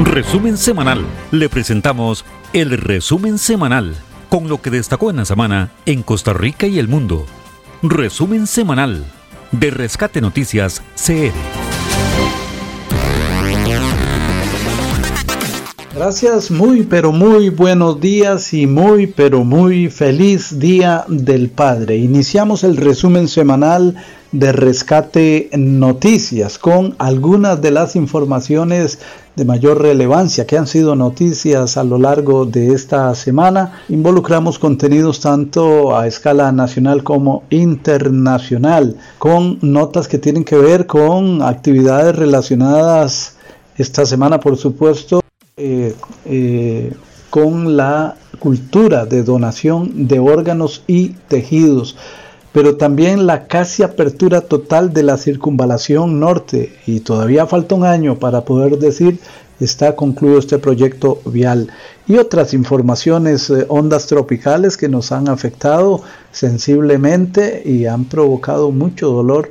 Resumen semanal. Le presentamos el resumen semanal con lo que destacó en la semana en Costa Rica y el mundo. Resumen semanal de Rescate Noticias CR. Gracias, muy pero muy buenos días y muy pero muy feliz día del Padre. Iniciamos el resumen semanal de Rescate Noticias con algunas de las informaciones de mayor relevancia que han sido noticias a lo largo de esta semana. Involucramos contenidos tanto a escala nacional como internacional, con notas que tienen que ver con actividades relacionadas esta semana, por supuesto, eh, eh, con la cultura de donación de órganos y tejidos pero también la casi apertura total de la circunvalación norte y todavía falta un año para poder decir está concluido este proyecto vial y otras informaciones, eh, ondas tropicales que nos han afectado sensiblemente y han provocado mucho dolor,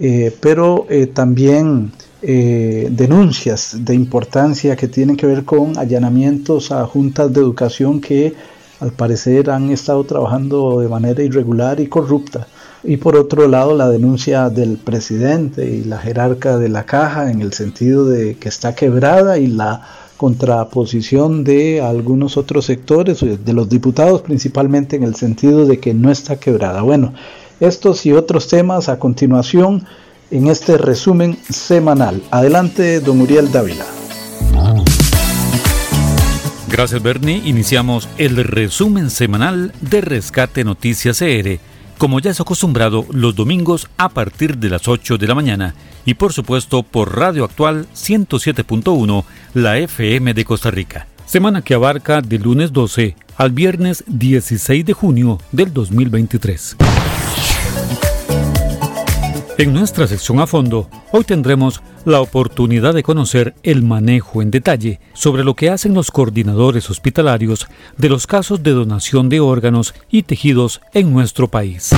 eh, pero eh, también denuncias de importancia que tienen que ver con allanamientos a juntas de educación que al parecer han estado trabajando de manera irregular y corrupta. Y por otro lado, la denuncia del presidente y la jerarca de la caja en el sentido de que está quebrada y la contraposición de algunos otros sectores, de los diputados principalmente en el sentido de que no está quebrada. Bueno, estos y otros temas a continuación en este resumen semanal. Adelante, don Uriel Dávila. Gracias Bernie, iniciamos el resumen semanal de Rescate Noticias CR, como ya es acostumbrado los domingos a partir de las 8 de la mañana y por supuesto por Radio Actual 107.1, la FM de Costa Rica. Semana que abarca de lunes 12 al viernes 16 de junio del 2023. En nuestra sección a fondo, hoy tendremos la oportunidad de conocer el manejo en detalle sobre lo que hacen los coordinadores hospitalarios de los casos de donación de órganos y tejidos en nuestro país.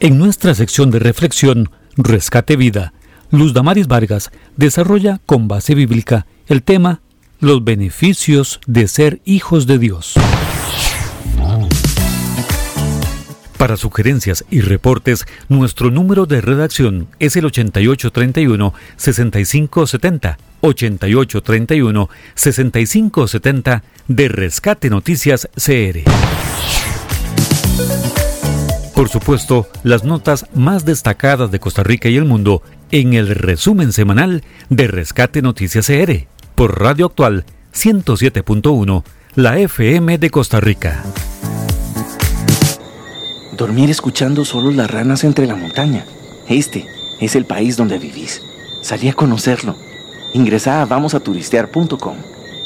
En nuestra sección de reflexión, Rescate Vida, Luz Damaris Vargas desarrolla con base bíblica el tema Los beneficios de ser hijos de Dios. Para sugerencias y reportes, nuestro número de redacción es el 8831-6570. 8831-6570 de Rescate Noticias CR. Por supuesto, las notas más destacadas de Costa Rica y el mundo en el resumen semanal de Rescate Noticias CR por Radio Actual 107.1, la FM de Costa Rica. Dormir escuchando solo las ranas entre la montaña. Este es el país donde vivís. Salí a conocerlo. Ingresá a vamosaturistear.com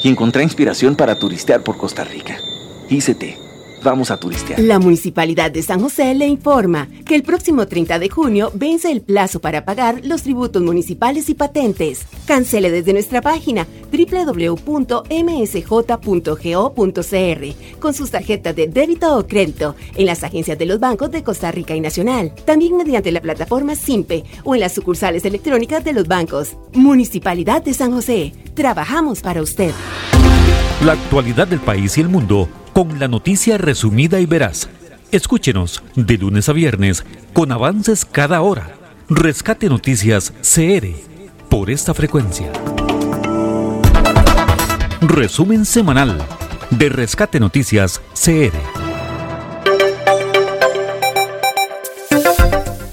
y encontrá inspiración para turistear por Costa Rica. ICT Vamos a turistear. La Municipalidad de San José le informa que el próximo 30 de junio vence el plazo para pagar los tributos municipales y patentes. Cancele desde nuestra página www.msj.go.cr con sus tarjetas de débito o crédito en las agencias de los bancos de Costa Rica y Nacional. También mediante la plataforma SIMPE o en las sucursales electrónicas de los bancos. Municipalidad de San José. Trabajamos para usted. La actualidad del país y el mundo con la noticia resumida y veraz. Escúchenos de lunes a viernes con avances cada hora. Rescate Noticias CR por esta frecuencia. Resumen semanal de Rescate Noticias CR.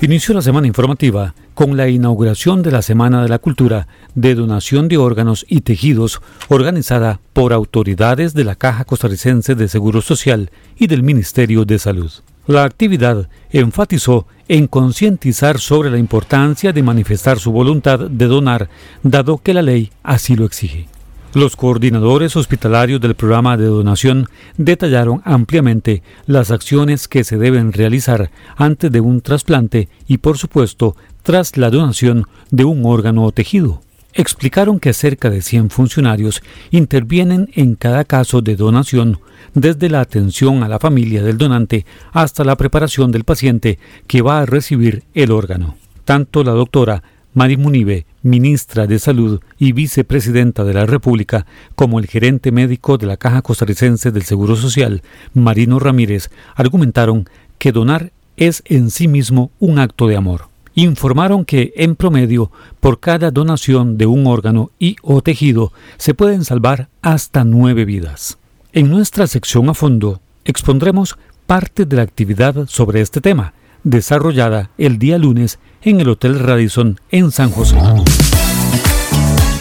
Inició la semana informativa con la inauguración de la Semana de la Cultura de Donación de Órganos y Tejidos organizada por autoridades de la Caja Costarricense de Seguro Social y del Ministerio de Salud. La actividad enfatizó en concientizar sobre la importancia de manifestar su voluntad de donar, dado que la ley así lo exige. Los coordinadores hospitalarios del programa de donación detallaron ampliamente las acciones que se deben realizar antes de un trasplante y, por supuesto, tras la donación de un órgano o tejido. Explicaron que cerca de 100 funcionarios intervienen en cada caso de donación, desde la atención a la familia del donante hasta la preparación del paciente que va a recibir el órgano. Tanto la doctora Mari Munive, ministra de Salud y vicepresidenta de la República, como el gerente médico de la Caja Costarricense del Seguro Social, Marino Ramírez, argumentaron que donar es en sí mismo un acto de amor. Informaron que, en promedio, por cada donación de un órgano y o tejido, se pueden salvar hasta nueve vidas. En nuestra sección a fondo, expondremos parte de la actividad sobre este tema, desarrollada el día lunes en el Hotel Radisson en San José.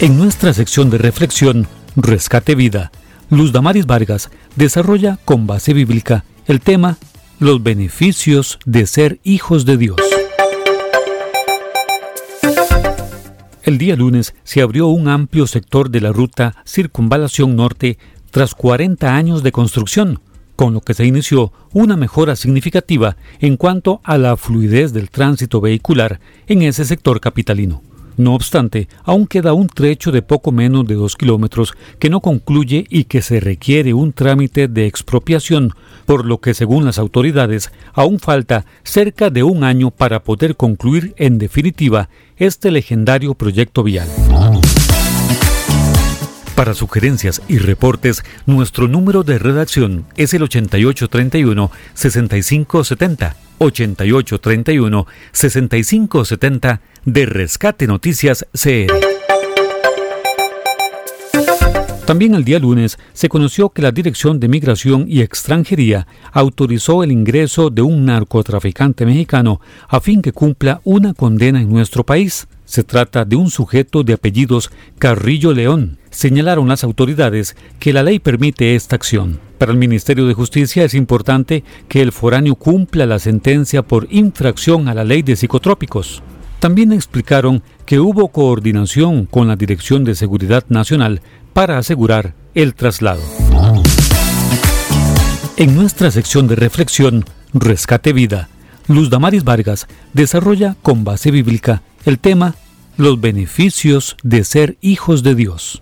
En nuestra sección de reflexión, Rescate Vida, Luz Damaris Vargas desarrolla con base bíblica el tema Los beneficios de ser hijos de Dios. El día lunes se abrió un amplio sector de la ruta Circunvalación Norte tras 40 años de construcción, con lo que se inició una mejora significativa en cuanto a la fluidez del tránsito vehicular en ese sector capitalino. No obstante, aún queda un trecho de poco menos de dos kilómetros que no concluye y que se requiere un trámite de expropiación, por lo que según las autoridades aún falta cerca de un año para poder concluir en definitiva este legendario proyecto vial. Para sugerencias y reportes, nuestro número de redacción es el 8831-6570. 8831-6570 de Rescate Noticias CR. También el día lunes se conoció que la Dirección de Migración y Extranjería autorizó el ingreso de un narcotraficante mexicano a fin que cumpla una condena en nuestro país. Se trata de un sujeto de apellidos Carrillo León. Señalaron las autoridades que la ley permite esta acción. Para el Ministerio de Justicia es importante que el foráneo cumpla la sentencia por infracción a la ley de psicotrópicos. También explicaron que hubo coordinación con la Dirección de Seguridad Nacional para asegurar el traslado. En nuestra sección de reflexión, Rescate Vida, Luz Damaris Vargas desarrolla con base bíblica el tema Los beneficios de ser hijos de Dios.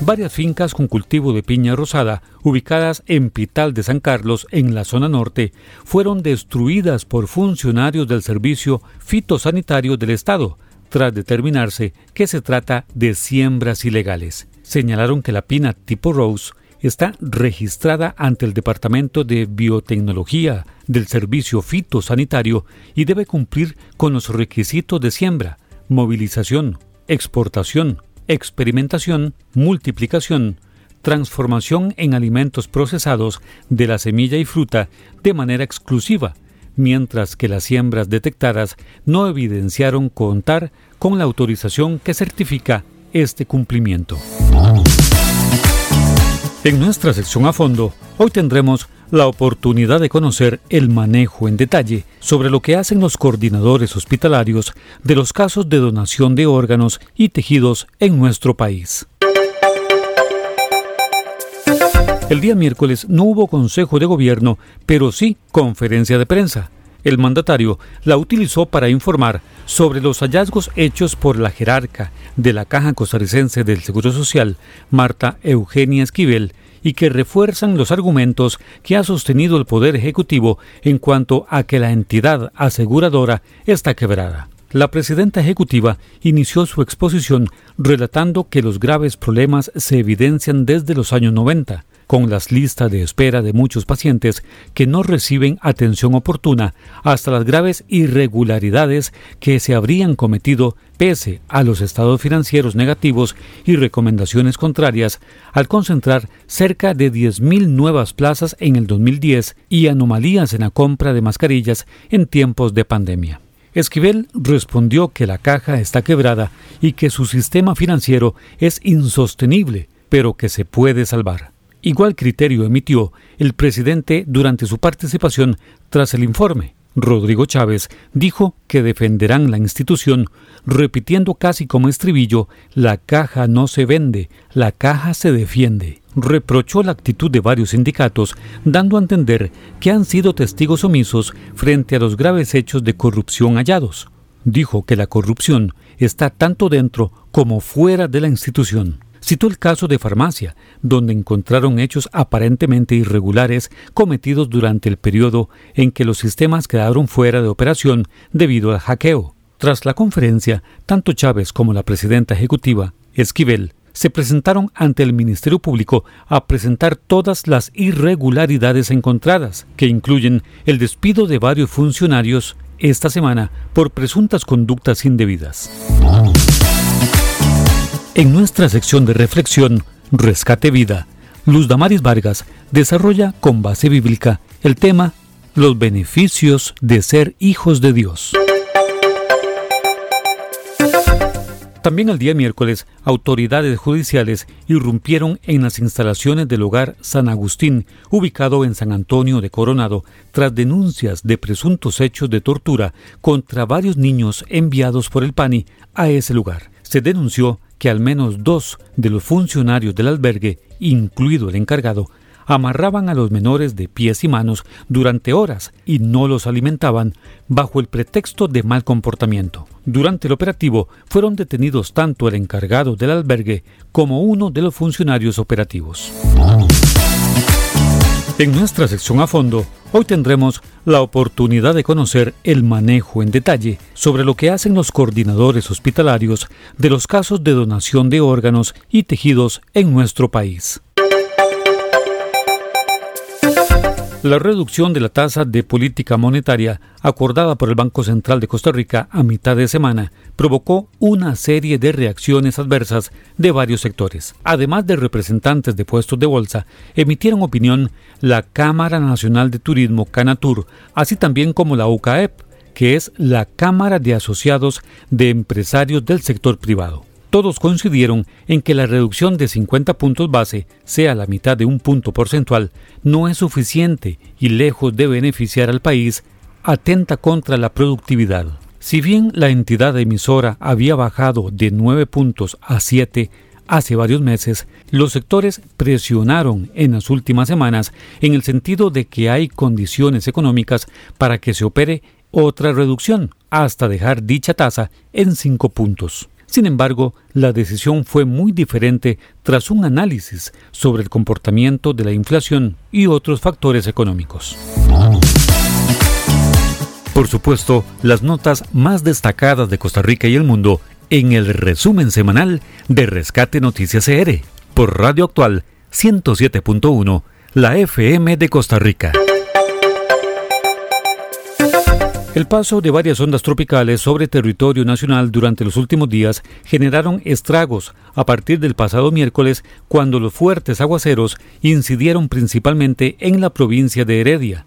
Varias fincas con cultivo de piña rosada, ubicadas en Pital de San Carlos, en la zona norte, fueron destruidas por funcionarios del Servicio Fitosanitario del Estado, tras determinarse que se trata de siembras ilegales. Señalaron que la pina tipo Rose está registrada ante el Departamento de Biotecnología del Servicio Fitosanitario y debe cumplir con los requisitos de siembra, movilización, exportación, experimentación, multiplicación, transformación en alimentos procesados de la semilla y fruta de manera exclusiva, mientras que las siembras detectadas no evidenciaron contar con la autorización que certifica este cumplimiento. En nuestra sección a fondo, hoy tendremos la oportunidad de conocer el manejo en detalle sobre lo que hacen los coordinadores hospitalarios de los casos de donación de órganos y tejidos en nuestro país. El día miércoles no hubo consejo de gobierno, pero sí conferencia de prensa. El mandatario la utilizó para informar sobre los hallazgos hechos por la jerarca de la Caja Costarricense del Seguro Social, Marta Eugenia Esquivel, y que refuerzan los argumentos que ha sostenido el Poder Ejecutivo en cuanto a que la entidad aseguradora está quebrada. La presidenta ejecutiva inició su exposición relatando que los graves problemas se evidencian desde los años 90, con las listas de espera de muchos pacientes que no reciben atención oportuna hasta las graves irregularidades que se habrían cometido pese a los estados financieros negativos y recomendaciones contrarias al concentrar cerca de 10.000 nuevas plazas en el 2010 y anomalías en la compra de mascarillas en tiempos de pandemia. Esquivel respondió que la caja está quebrada y que su sistema financiero es insostenible, pero que se puede salvar. Igual criterio emitió el presidente durante su participación tras el informe. Rodrigo Chávez dijo que defenderán la institución, repitiendo casi como estribillo, la caja no se vende, la caja se defiende. Reprochó la actitud de varios sindicatos, dando a entender que han sido testigos omisos frente a los graves hechos de corrupción hallados. Dijo que la corrupción está tanto dentro como fuera de la institución Citó el caso de farmacia, donde encontraron hechos aparentemente irregulares cometidos durante el periodo en que los sistemas quedaron fuera de operación debido al hackeo. Tras la conferencia, tanto Chávez como la presidenta ejecutiva, Esquivel, se presentaron ante el Ministerio Público a presentar todas las irregularidades encontradas, que incluyen el despido de varios funcionarios esta semana por presuntas conductas indebidas. En nuestra sección de reflexión, Rescate Vida, Luz Damaris Vargas desarrolla con base bíblica el tema Los beneficios de ser hijos de Dios. También el día miércoles, autoridades judiciales irrumpieron en las instalaciones del hogar San Agustín, ubicado en San Antonio de Coronado, tras denuncias de presuntos hechos de tortura contra varios niños enviados por el PANI a ese lugar. Se denunció que al menos dos de los funcionarios del albergue, incluido el encargado, amarraban a los menores de pies y manos durante horas y no los alimentaban bajo el pretexto de mal comportamiento. Durante el operativo fueron detenidos tanto el encargado del albergue como uno de los funcionarios operativos. En nuestra sección a fondo, hoy tendremos la oportunidad de conocer el manejo en detalle sobre lo que hacen los coordinadores hospitalarios de los casos de donación de órganos y tejidos en nuestro país. La reducción de la tasa de política monetaria acordada por el Banco Central de Costa Rica a mitad de semana provocó una serie de reacciones adversas de varios sectores. Además de representantes de puestos de bolsa, emitieron opinión la Cámara Nacional de Turismo Canatur, así también como la UCAEP, que es la Cámara de Asociados de Empresarios del Sector Privado todos coincidieron en que la reducción de 50 puntos base, sea la mitad de un punto porcentual, no es suficiente y lejos de beneficiar al país, atenta contra la productividad. Si bien la entidad emisora había bajado de 9 puntos a 7 hace varios meses, los sectores presionaron en las últimas semanas en el sentido de que hay condiciones económicas para que se opere otra reducción hasta dejar dicha tasa en 5 puntos. Sin embargo, la decisión fue muy diferente tras un análisis sobre el comportamiento de la inflación y otros factores económicos. Por supuesto, las notas más destacadas de Costa Rica y el mundo en el resumen semanal de Rescate Noticias CR por Radio Actual 107.1, la FM de Costa Rica. El paso de varias ondas tropicales sobre territorio nacional durante los últimos días generaron estragos a partir del pasado miércoles cuando los fuertes aguaceros incidieron principalmente en la provincia de Heredia.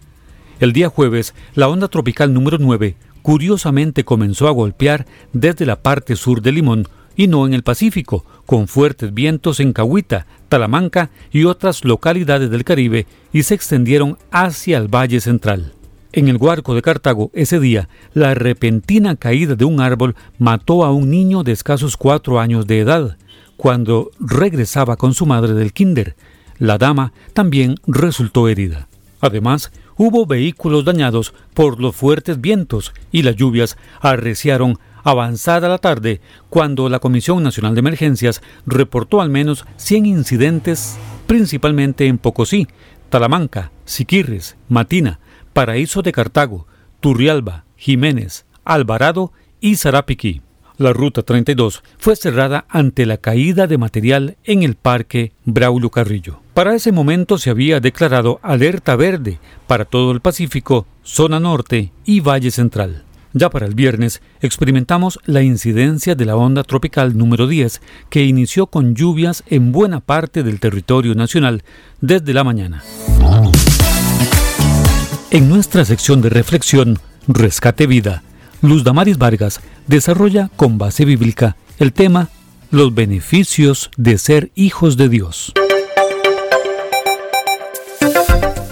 El día jueves, la onda tropical número 9 curiosamente comenzó a golpear desde la parte sur de Limón y no en el Pacífico, con fuertes vientos en Cahuita, Talamanca y otras localidades del Caribe y se extendieron hacia el Valle Central. En el Huarco de Cartago, ese día, la repentina caída de un árbol mató a un niño de escasos cuatro años de edad, cuando regresaba con su madre del kinder. La dama también resultó herida. Además, hubo vehículos dañados por los fuertes vientos y las lluvias arreciaron avanzada la tarde cuando la Comisión Nacional de Emergencias reportó al menos 100 incidentes, principalmente en Pocosí, Talamanca, Siquirres, Matina, Paraíso de Cartago, Turrialba, Jiménez, Alvarado y Sarapiquí. La ruta 32 fue cerrada ante la caída de material en el parque Braulio Carrillo. Para ese momento se había declarado alerta verde para todo el Pacífico, zona norte y Valle Central. Ya para el viernes experimentamos la incidencia de la onda tropical número 10 que inició con lluvias en buena parte del territorio nacional desde la mañana. En nuestra sección de reflexión, Rescate Vida, Luz Damaris Vargas desarrolla con base bíblica el tema Los beneficios de ser hijos de Dios.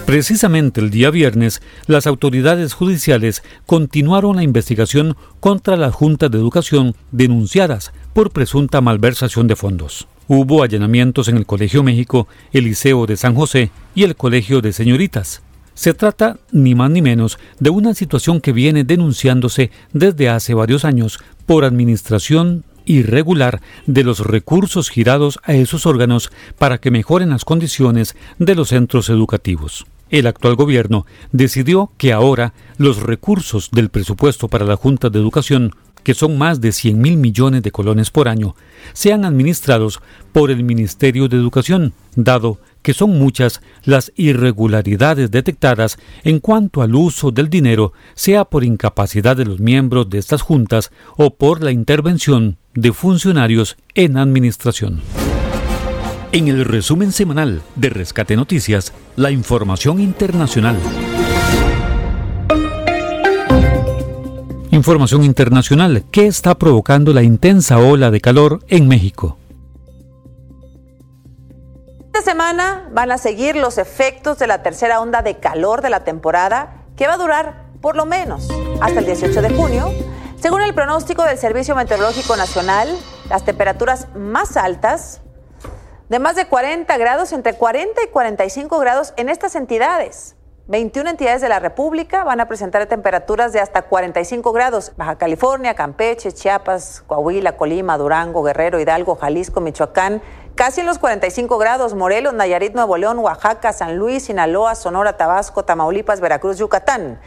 Precisamente el día viernes, las autoridades judiciales continuaron la investigación contra las juntas de educación denunciadas por presunta malversación de fondos. Hubo allanamientos en el Colegio México, el Liceo de San José y el Colegio de Señoritas. Se trata, ni más ni menos, de una situación que viene denunciándose desde hace varios años por administración irregular de los recursos girados a esos órganos para que mejoren las condiciones de los centros educativos. El actual gobierno decidió que ahora los recursos del presupuesto para la Junta de Educación, que son más de 100 mil millones de colones por año, sean administrados por el Ministerio de Educación, dado que son muchas las irregularidades detectadas en cuanto al uso del dinero, sea por incapacidad de los miembros de estas juntas o por la intervención de funcionarios en administración. En el resumen semanal de Rescate Noticias, la información internacional. Información internacional. ¿Qué está provocando la intensa ola de calor en México? Esta semana van a seguir los efectos de la tercera onda de calor de la temporada, que va a durar por lo menos hasta el 18 de junio. Según el pronóstico del Servicio Meteorológico Nacional, las temperaturas más altas de más de 40 grados, entre 40 y 45 grados en estas entidades. 21 entidades de la República van a presentar temperaturas de hasta 45 grados. Baja California, Campeche, Chiapas, Coahuila, Colima, Durango, Guerrero, Hidalgo, Jalisco, Michoacán, casi en los 45 grados. Morelos, Nayarit, Nuevo León, Oaxaca, San Luis, Sinaloa, Sonora, Tabasco, Tamaulipas, Veracruz, Yucatán.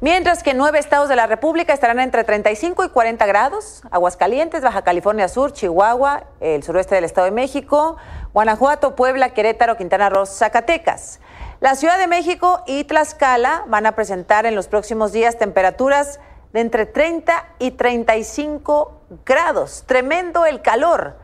Mientras que nueve estados de la República estarán entre 35 y 40 grados. Aguascalientes, Baja California Sur, Chihuahua, el suroeste del Estado de México, Guanajuato, Puebla, Querétaro, Quintana Roo, Zacatecas. La Ciudad de México y Tlaxcala van a presentar en los próximos días temperaturas de entre 30 y 35 grados. Tremendo el calor.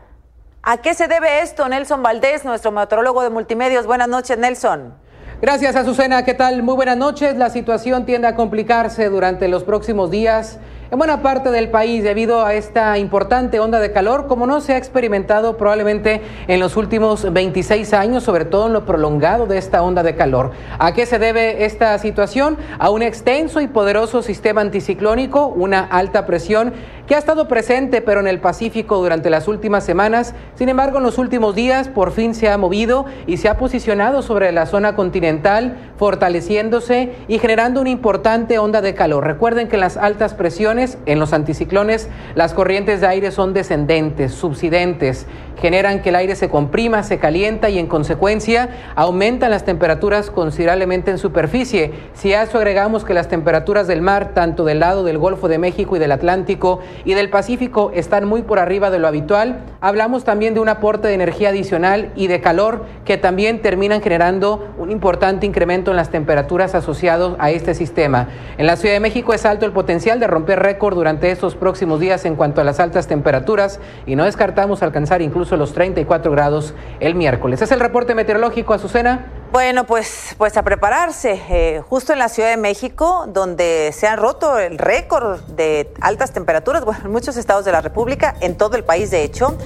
¿A qué se debe esto, Nelson Valdés, nuestro meteorólogo de multimedios? Buenas noches, Nelson. Gracias, Azucena. ¿Qué tal? Muy buenas noches. La situación tiende a complicarse durante los próximos días en buena parte del país debido a esta importante onda de calor, como no se ha experimentado probablemente en los últimos 26 años, sobre todo en lo prolongado de esta onda de calor. ¿A qué se debe esta situación? A un extenso y poderoso sistema anticiclónico, una alta presión que ha estado presente pero en el Pacífico durante las últimas semanas. Sin embargo, en los últimos días por fin se ha movido y se ha posicionado sobre la zona continental, fortaleciéndose y generando una importante onda de calor. Recuerden que las altas presiones en los anticiclones, las corrientes de aire son descendentes, subsidentes, generan que el aire se comprima, se calienta y en consecuencia aumentan las temperaturas considerablemente en superficie. Si a eso agregamos que las temperaturas del mar, tanto del lado del Golfo de México y del Atlántico y del Pacífico, están muy por arriba de lo habitual, hablamos también de un aporte de energía adicional y de calor que también terminan generando un importante incremento en las temperaturas asociados a este sistema. En la Ciudad de México es alto el potencial de romper récord durante estos próximos días en cuanto a las altas temperaturas y no descartamos alcanzar incluso los 34 grados el miércoles. Es el reporte meteorológico, Azucena. Bueno, pues, pues a prepararse. Eh, justo en la Ciudad de México, donde se han roto el récord de altas temperaturas, bueno, en muchos estados de la República, en todo el país, de hecho.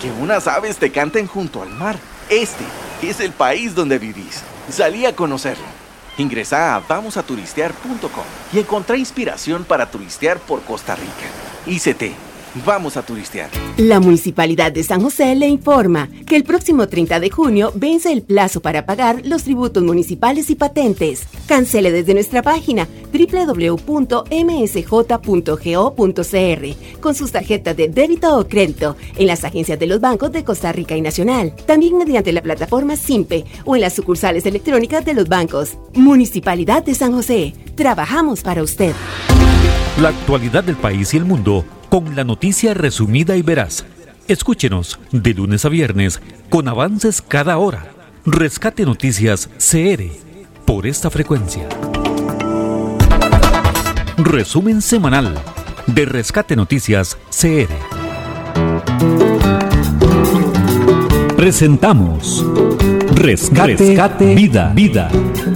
Que unas aves te canten junto al mar. Este es el país donde vivís. Salí a conocerlo. Ingresa a vamosaturistear.com y encontrá inspiración para turistear por Costa Rica. ICT Vamos a turistear. La Municipalidad de San José le informa que el próximo 30 de junio vence el plazo para pagar los tributos municipales y patentes. Cancele desde nuestra página www.msj.go.cr con sus tarjetas de débito o crédito en las agencias de los bancos de Costa Rica y Nacional, también mediante la plataforma SIMPE o en las sucursales electrónicas de los bancos. Municipalidad de San José. Trabajamos para usted. La actualidad del país y el mundo con la noticia resumida y veraz. Escúchenos de lunes a viernes con avances cada hora. Rescate Noticias CR por esta frecuencia. Resumen semanal de Rescate Noticias CR. Presentamos Rescate, Vida, Vida.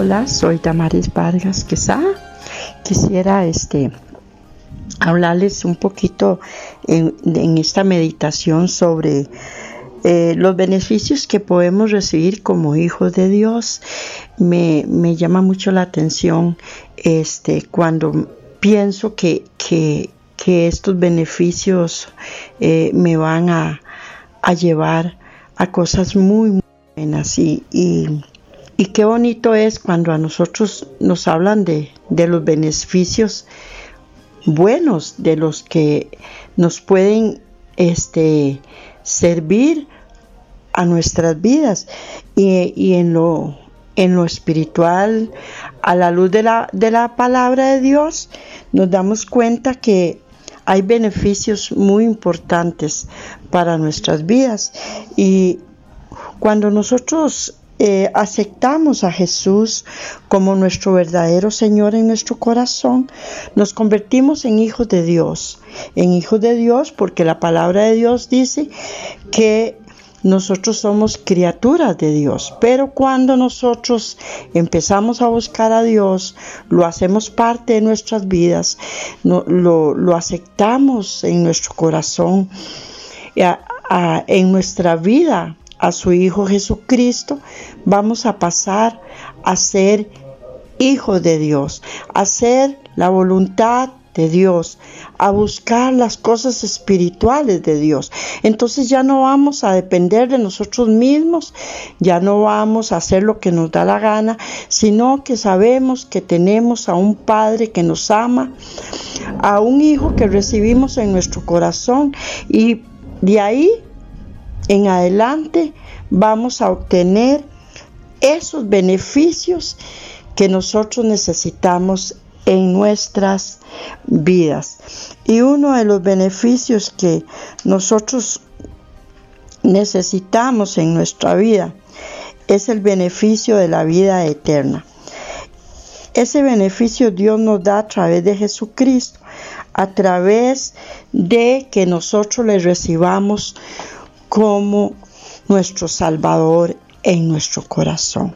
Hola, soy Damaris Vargas Quesada quisiera este, hablarles un poquito en, esta meditación sobre eh, los beneficios que podemos recibir como hijos de Dios. Me, llama mucho la atención este, cuando pienso que, que, estos beneficios eh, me van a, llevar a cosas muy, buenas y, y, qué bonito es cuando a nosotros nos hablan de, de los beneficios buenos de los que nos pueden este, servir a nuestras vidas. Y, en, lo, en lo espiritual, a la luz de la, de la palabra de Dios, nos damos cuenta que hay beneficios muy importantes para nuestras vidas. Y cuando nosotros eh, aceptamos a Jesús como nuestro verdadero Señor en nuestro corazón, nos convertimos en hijos de Dios. En hijos de Dios porque la palabra de Dios dice que nosotros somos criaturas de Dios, pero cuando nosotros empezamos a buscar a Dios, lo hacemos parte de nuestras vidas, lo, lo, aceptamos en nuestro corazón, en nuestra vida a su Hijo Jesucristo, vamos a pasar a ser hijos de Dios, a hacer la voluntad de Dios, a buscar las cosas espirituales de Dios. Entonces ya no vamos a depender de nosotros mismos, ya no vamos a hacer lo que nos da la gana, sino que sabemos que tenemos a un Padre que nos ama, a un Hijo que recibimos en nuestro corazón y de ahí en adelante vamos a obtener esos beneficios que nosotros necesitamos en nuestras vidas. Y uno de los beneficios que nosotros necesitamos en nuestra vida es el beneficio de la vida eterna. Ese beneficio Dios nos da a través de Jesucristo, a través de que nosotros le recibamos como nuestro Salvador en nuestro corazón.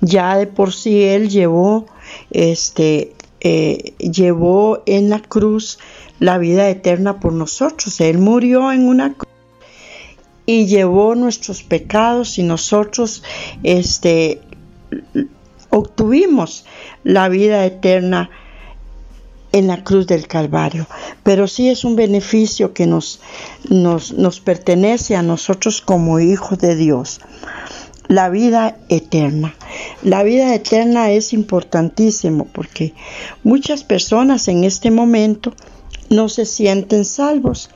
Ya de por sí Él llevó, este, eh, llevó en la cruz la vida eterna por nosotros. Él murió en una cruz y llevó nuestros pecados y nosotros este, obtuvimos la vida eterna en la cruz del Calvario. Pero sí es un beneficio que nos, nos, nos pertenece a nosotros como hijos de Dios. La vida eterna. La vida eterna es importantísimo porque muchas personas en este momento no se sienten salvos,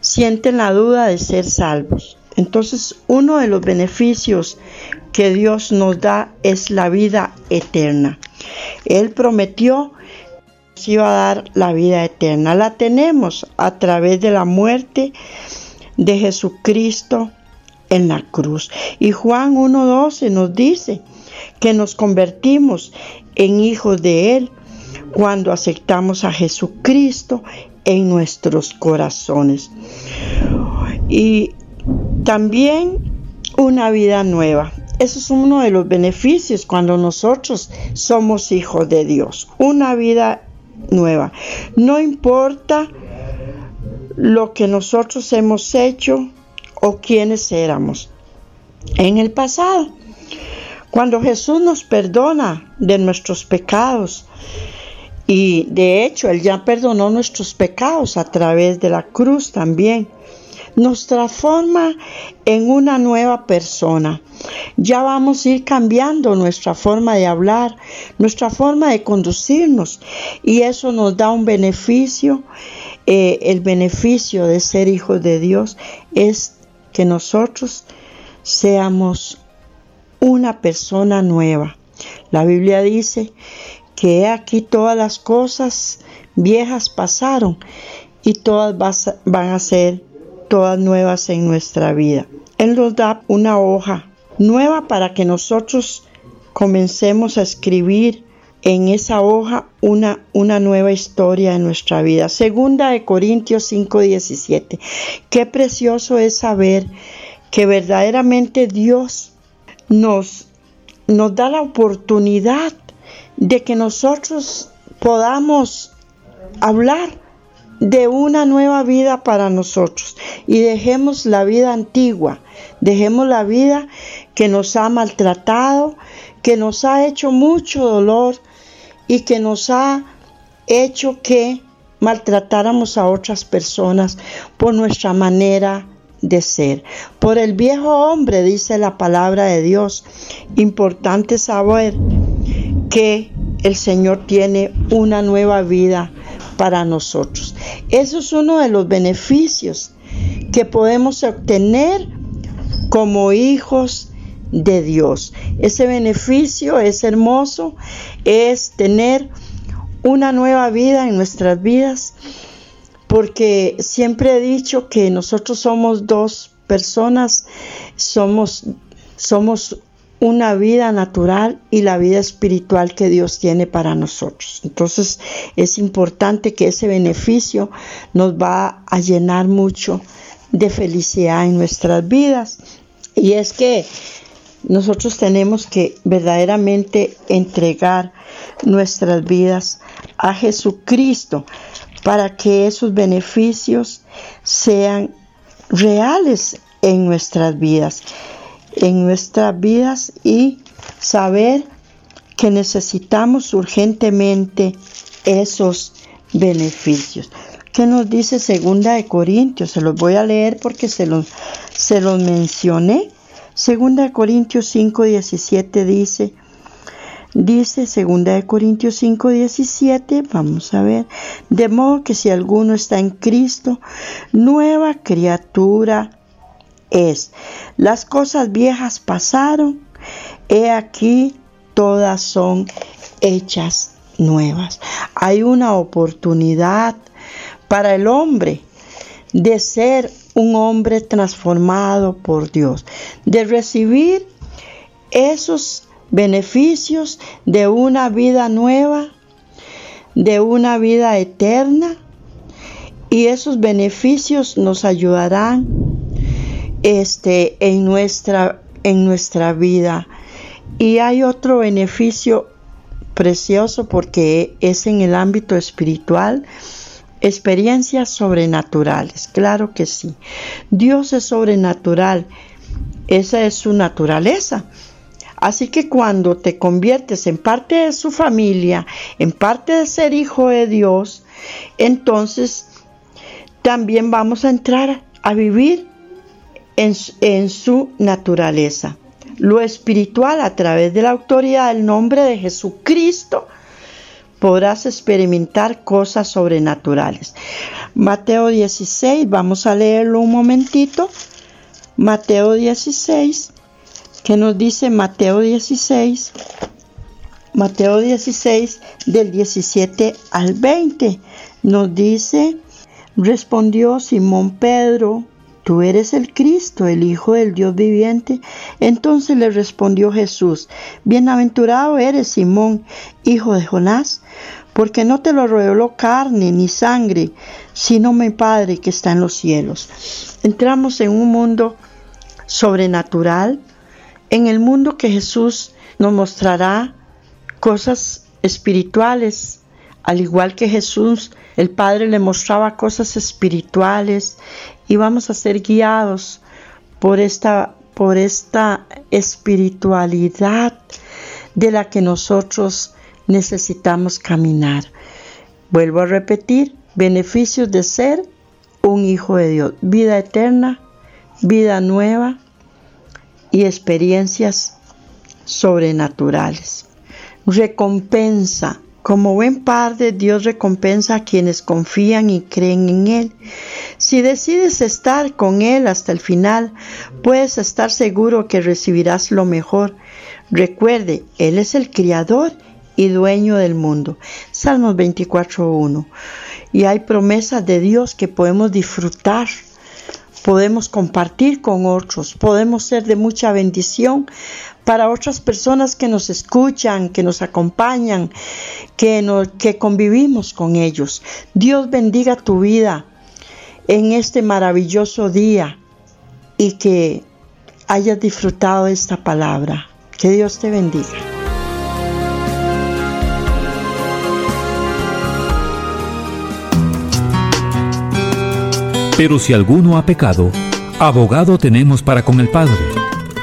sienten la duda de ser salvos. Entonces, uno de los beneficios que Dios nos da es la vida eterna. Él prometió iba a dar la vida eterna. La tenemos a través de la muerte de Jesucristo en la cruz. Y Juan 1.12 nos dice que nos convertimos en hijos de Él cuando aceptamos a Jesucristo en nuestros corazones. Y también una vida nueva. Eso es uno de los beneficios cuando nosotros somos hijos de Dios. Una vida nueva. No importa lo que nosotros hemos hecho o quienes éramos en el pasado. Cuando Jesús nos perdona de nuestros pecados, y de hecho Él ya perdonó nuestros pecados a través de la cruz también, nos transforma en una nueva persona. Ya vamos a ir cambiando nuestra forma de hablar, nuestra forma de conducirnos y eso nos da un beneficio. Eh, el beneficio de ser hijos de Dios es que nosotros seamos una persona nueva. La Biblia dice que aquí todas las cosas viejas pasaron y todas van a ser todas nuevas en nuestra vida. Él nos da una hoja nueva para que nosotros comencemos a escribir en esa hoja una, una nueva historia en nuestra vida. Segunda de Corintios 5:17. Qué precioso es saber que verdaderamente Dios nos, nos da la oportunidad de que nosotros podamos hablar de una nueva vida para nosotros y dejemos la vida antigua, dejemos la vida que nos ha maltratado, que nos ha hecho mucho dolor y que nos ha hecho que maltratáramos a otras personas por nuestra manera de ser. Por el viejo hombre, dice la palabra de Dios. Importante saber que el Señor tiene una nueva vida para nosotros. Eso es uno de los beneficios que podemos obtener como hijos de Dios. Ese beneficio es hermoso, es tener una nueva vida en nuestras vidas, porque siempre he dicho que nosotros somos dos personas, somos, somos una vida natural y la vida espiritual que Dios tiene para nosotros. Entonces es importante que ese beneficio nos va a llenar mucho de felicidad en nuestras vidas. Y es que nosotros tenemos que verdaderamente entregar nuestras vidas a Jesucristo para que esos beneficios sean reales en nuestras vidas, en nuestras vidas y saber que necesitamos urgentemente esos beneficios. ¿Qué nos dice Segunda de Corintios? Se los voy a leer porque se los, se los mencioné. Segunda de Corintios 5, 17 dice, Dice 2 Corintios 5, 17, vamos a ver, de modo que si alguno está en Cristo, nueva criatura es. Las cosas viejas pasaron, he aquí todas son hechas nuevas. Hay una oportunidad para el hombre de ser un hombre transformado por Dios, de recibir esos beneficios de una vida nueva, de una vida eterna, y esos beneficios nos ayudarán este, en, nuestra, en nuestra vida. Y hay otro beneficio precioso porque es en el ámbito espiritual, experiencias sobrenaturales, claro que sí. Dios es sobrenatural, esa es su naturaleza. Así que cuando te conviertes en parte de su familia, en parte de ser hijo de Dios, entonces también vamos a entrar a vivir en, su naturaleza. Lo espiritual a través de la autoridad del nombre de Jesucristo podrás experimentar cosas sobrenaturales. Mateo 16, vamos a leerlo un momentito. Mateo 16, que nos dice Mateo 16, Mateo 16 del 17 al 20. Nos dice, respondió Simón Pedro, tú eres el Cristo, el Hijo del Dios viviente. Entonces le respondió Jesús, bienaventurado eres Simón, hijo de Jonás, porque no te lo reveló carne ni sangre, sino mi Padre que está en los cielos. Entramos en un mundo sobrenatural, en el mundo que Jesús nos mostrará cosas espirituales, al igual que Jesús, el Padre le mostraba cosas espirituales y vamos a ser guiados por esta, por esta espiritualidad de la que nosotros necesitamos caminar. Vuelvo a repetir, beneficios de ser un hijo de Dios, vida eterna, vida nueva, y experiencias sobrenaturales. Recompensa. Como buen padre, Dios recompensa a quienes confían y creen en Él. Si decides estar con Él hasta el final, puedes estar seguro que recibirás lo mejor. Recuerde, Él es el Criador y dueño del mundo. Salmos 24.1. Y hay promesas de Dios que podemos disfrutar podemos compartir con otros, podemos ser de mucha bendición para otras personas que nos escuchan, que nos acompañan, que, que convivimos con ellos. Dios bendiga tu vida en este maravilloso día y que hayas disfrutado esta palabra. Que Dios te bendiga. Pero si alguno ha pecado, abogado tenemos para con el Padre,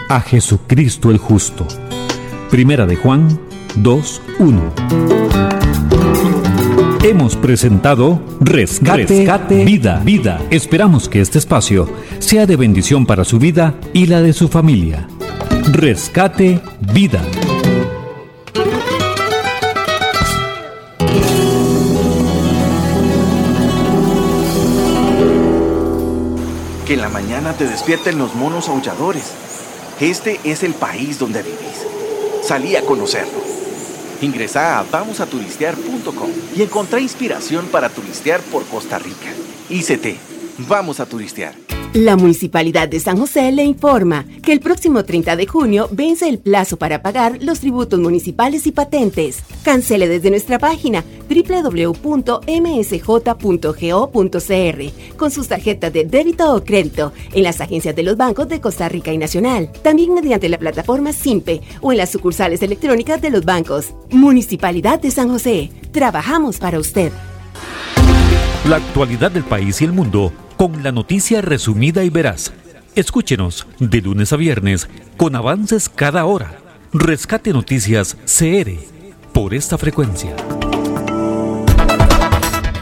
a Jesucristo el justo. Primera de Juan 2.1. Hemos presentado Rescate, Vida, Vida. Esperamos que este espacio sea de bendición para su vida y la de su familia. Rescate Vida. Que en la mañana te despierten los monos aulladores. Este es el país donde vivís. Salí a conocerlo. Ingresa a vamosaturistear.com y encontrá inspiración para turistear por Costa Rica. ICT, vamos a turistear. La Municipalidad de San José le informa que el próximo 30 de junio vence el plazo para pagar los tributos municipales y patentes. Cancele desde nuestra página www.msj.go.cr con sus tarjetas de débito o crédito en las agencias de los bancos de Costa Rica y Nacional, también mediante la plataforma SIMPE o en las sucursales electrónicas de los bancos. Municipalidad de San José, trabajamos para usted. La actualidad del país y el mundo con la noticia resumida y veraz. Escúchenos de lunes a viernes con avances cada hora. Rescate Noticias CR por esta frecuencia.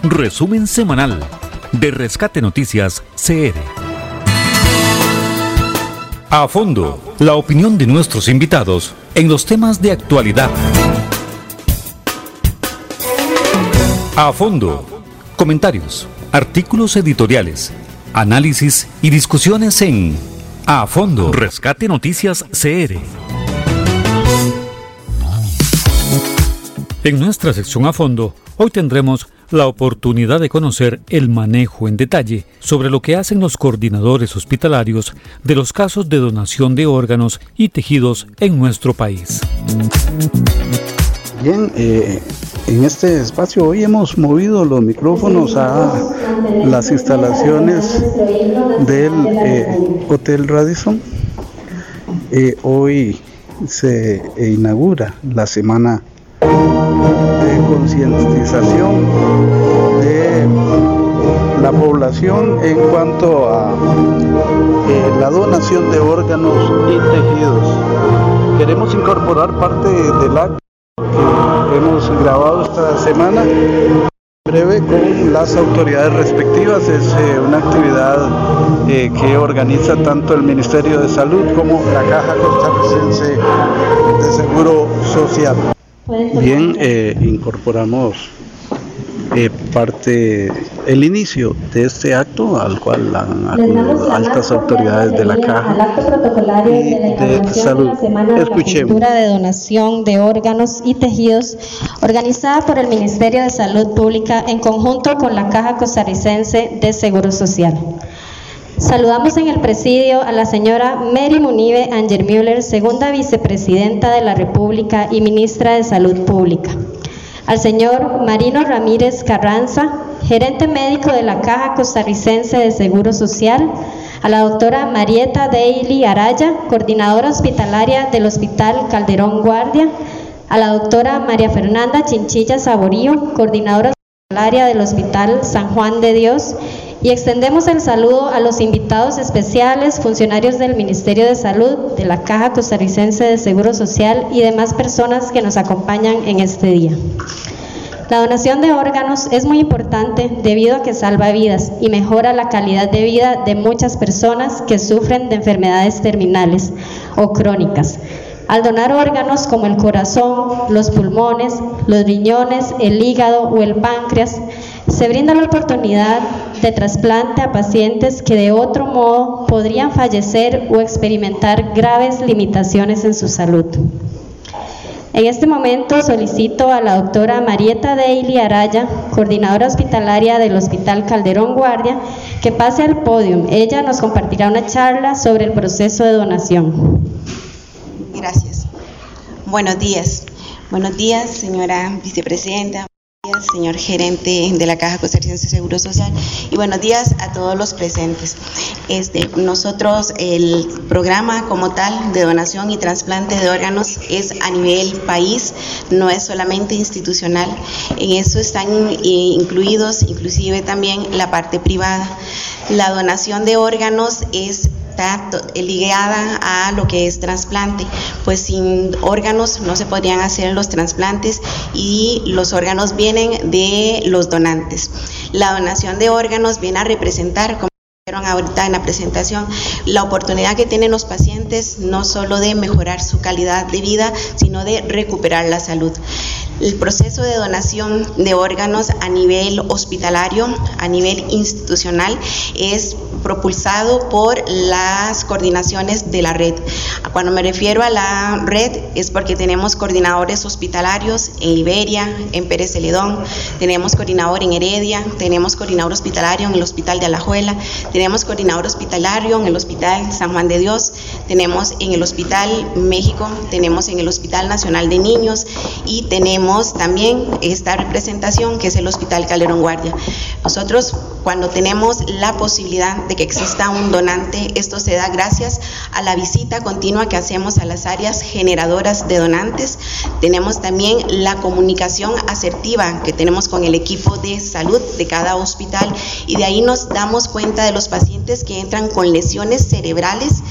Resumen semanal de Rescate Noticias CR. A fondo, la opinión de nuestros invitados en los temas de actualidad. A fondo, comentarios artículos editoriales, análisis y discusiones en A Fondo. Rescate Noticias CR. En nuestra sección A Fondo, hoy tendremos la oportunidad de conocer el manejo en detalle sobre lo que hacen los coordinadores hospitalarios de los casos de donación de órganos y tejidos en nuestro país. Bien, eh, en este espacio hoy hemos movido los micrófonos a las instalaciones del eh, Hotel Radisson. Eh, hoy se inaugura la semana de concientización de la población en cuanto a la donación de órganos y tejidos. Queremos incorporar parte del acto hemos grabado esta semana breve con las autoridades respectivas. Es eh, una actividad eh, que organiza tanto el Ministerio de Salud como la Caja Costarricense de Seguro Social. Bien, eh, incorporamos eh, parte el inicio de este acto al cual han acudido altas autoridades de la caja y de, salud. Escuchemos. de donación de órganos y tejidos organizada por el Ministerio de Salud Pública en conjunto con la Caja Costarricense de Seguro Social. Saludamos en el presidio a la señora Mary Munive Müller, segunda vicepresidenta de la República y ministra de Salud Pública al señor Marino Ramírez Carranza, gerente médico de la Caja Costarricense de Seguro Social, a la doctora Marieta Daily Araya, coordinadora hospitalaria del Hospital Calderón Guardia, a la doctora María Fernanda Chinchilla Saborío, coordinadora hospitalaria del Hospital San Juan de Dios, y extendemos el saludo a los invitados especiales, funcionarios del Ministerio de Salud, de la Caja Costarricense de Seguro Social y demás personas que nos acompañan en este día. La donación de órganos es muy importante debido a que salva vidas y mejora la calidad de vida de muchas personas que sufren de enfermedades terminales o crónicas. Al donar órganos como el corazón, los pulmones, los riñones, el hígado o el páncreas, se brinda la oportunidad de trasplante a pacientes que de otro modo podrían fallecer o experimentar graves limitaciones en su salud. En este momento solicito a la doctora Marieta Daily Araya, coordinadora hospitalaria del Hospital Calderón Guardia, que pase al podio. Ella nos compartirá una charla sobre el proceso de donación. Gracias. Buenos días. Buenos días, señora vicepresidenta. Señor gerente de la Caja Costarricense de Seguro Social y buenos días a todos los presentes. Este, nosotros el programa como tal de donación y trasplante de órganos es a nivel país, no es solamente institucional. En eso están eh, incluidos inclusive también la parte privada. La donación de órganos es está ligada a lo que es trasplante, pues sin órganos no se podrían hacer los trasplantes y los órganos vienen de los donantes. La donación de órganos viene a representar, como dijeron ahorita en la presentación, la oportunidad que tienen los pacientes no solo de mejorar su calidad de vida, sino de recuperar la salud. El proceso de donación de órganos a nivel hospitalario, a nivel institucional, es propulsado por las coordinaciones de la red. Cuando me refiero a la red es porque tenemos coordinadores hospitalarios en Liberia, en Pérez Celedón, tenemos coordinador en Heredia, tenemos coordinador hospitalario en el Hospital de Alajuela, tenemos coordinador hospitalario en el Hospital San Juan de Dios, tenemos en el Hospital México, tenemos en el Hospital Nacional de Niños y tenemos también esta representación que es el Hospital Calderón Guardia. Nosotros cuando tenemos la posibilidad de que exista un donante, esto se da gracias a la visita continua que hacemos a las áreas generadoras de donantes. Tenemos también la comunicación asertiva que tenemos con el equipo de salud de cada hospital y de ahí nos damos cuenta de los pacientes que entran con lesiones cerebrales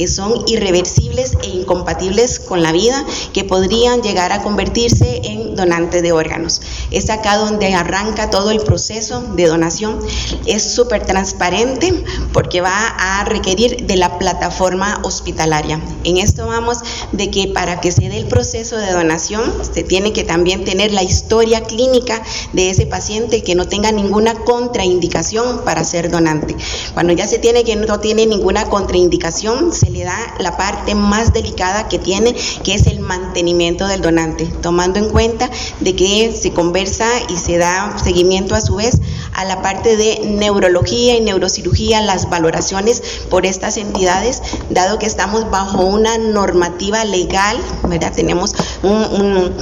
que son irreversibles e incompatibles con la vida, que podrían llegar a convertirse en donantes de órganos. Es acá donde arranca todo el proceso de donación. Es súper transparente porque va a requerir de la plataforma hospitalaria. En esto vamos de que para que se dé el proceso de donación, se tiene que también tener la historia clínica de ese paciente que no tenga ninguna contraindicación para ser donante. Cuando ya se tiene que no tiene ninguna contraindicación, se le da la parte más delicada que tiene, que es el mantenimiento del donante, tomando en cuenta de que se conversa y se da seguimiento a su vez a la parte de neurología y neurocirugía, las valoraciones por estas entidades, dado que estamos bajo una normativa legal, ¿verdad? Tenemos un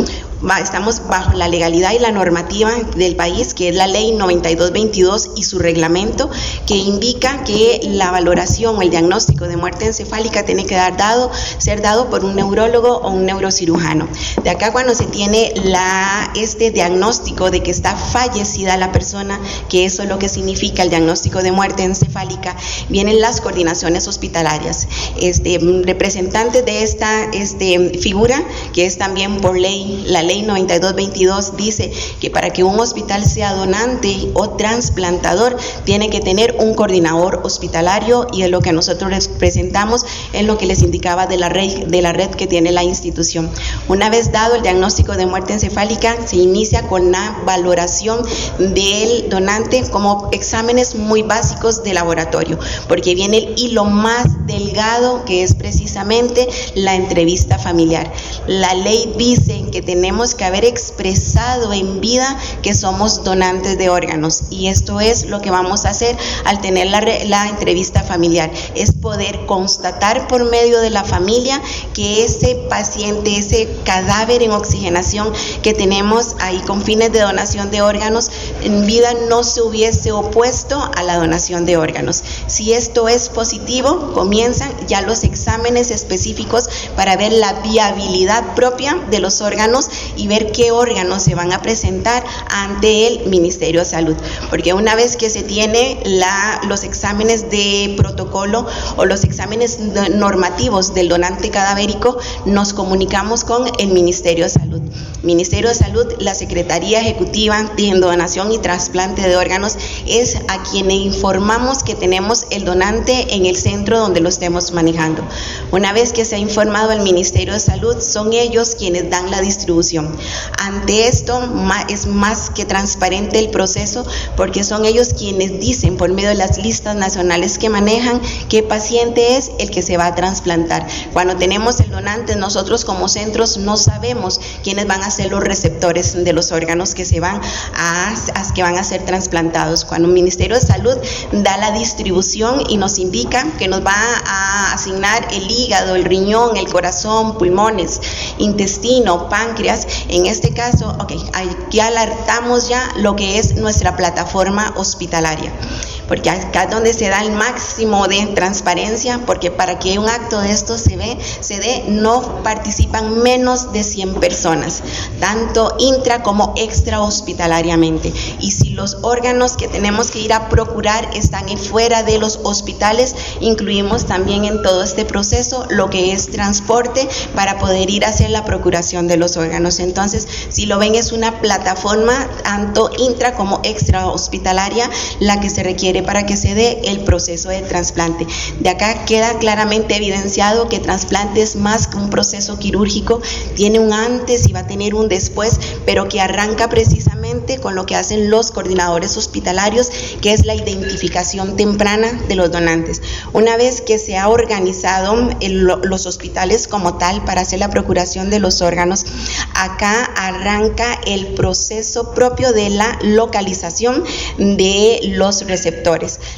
estamos bajo la legalidad y la normativa del país, que es la ley 9222 y su reglamento, que indica que la valoración o el diagnóstico de muerte encefálica tiene que dar dado, ser dado por un neurólogo o un neurocirujano. De acá cuando se tiene la, este diagnóstico de que está fallecida la persona, que eso es lo que significa el diagnóstico de muerte encefálica, vienen las coordinaciones hospitalarias. Este, representantes de esta este, figura, que es también por ley la ley 9222 dice que para que un hospital sea donante o trasplantador tiene que tener un coordinador hospitalario y es lo que nosotros les presentamos en lo que les indicaba de la red, de la red que tiene la institución. Una vez dado el diagnóstico de muerte encefálica, se inicia con la valoración del donante como exámenes muy básicos de laboratorio, porque viene el hilo más delgado que es precisamente la entrevista familiar. La ley dice que tenemos que haber expresado en vida que somos donantes de órganos. Y esto es lo que vamos a hacer al tener la, la entrevista familiar. Es poder constatar por medio de la familia que ese paciente, ese cadáver en oxigenación que tenemos ahí con fines de donación de órganos, en vida no se hubiese opuesto a la donación de órganos. Si esto es positivo, comienzan ya los exámenes específicos para ver la viabilidad propia de los órganos y ver qué órganos se van a presentar ante el Ministerio de Salud. Porque una vez que se tiene los exámenes de protocolo o los exámenes normativos del donante cadavérico, nos comunicamos con el Ministerio de Salud. Ministerio de Salud, la Secretaría Ejecutiva de Donación y Trasplante de Órganos es a quien informamos que tenemos el donante en el centro donde lo estemos manejando. Una vez que se ha informado al Ministerio de Salud, son ellos quienes dan la distribución. Ante esto es más que transparente el proceso porque son ellos quienes dicen por medio de las listas nacionales que manejan qué paciente es el que se va a trasplantar. Cuando tenemos el donante, nosotros como centros no sabemos quiénes van a ser los receptores de los órganos que se van a, que van a ser trasplantados. Cuando el Ministerio de Salud da la distribución y nos indica que nos va a asignar el hígado, el riñón, el corazón, pulmones, intestino, páncreas, En este caso, ok, aquí alertamos ya lo que es nuestra plataforma hospitalaria porque acá es donde se da el máximo de transparencia, porque para que un acto de esto se, ve, se dé, no participan menos de 100 personas, tanto intra como extra hospitalariamente. Y si los órganos que tenemos que ir a procurar están fuera de los hospitales, incluimos también en todo este proceso lo que es transporte para poder ir a hacer la procuración de los órganos. Entonces, si lo ven, es una plataforma tanto intra como extra hospitalaria la que se requiere para que se dé el proceso de trasplante. De acá queda claramente evidenciado que trasplante es más que un proceso quirúrgico, tiene un antes y va a tener un después, pero que arranca precisamente con lo que hacen los coordinadores hospitalarios, que es la identificación temprana de los donantes. Una vez que se ha organizado los hospitales como tal para hacer la procuración de los órganos, acá arranca el proceso propio de la localización de los receptores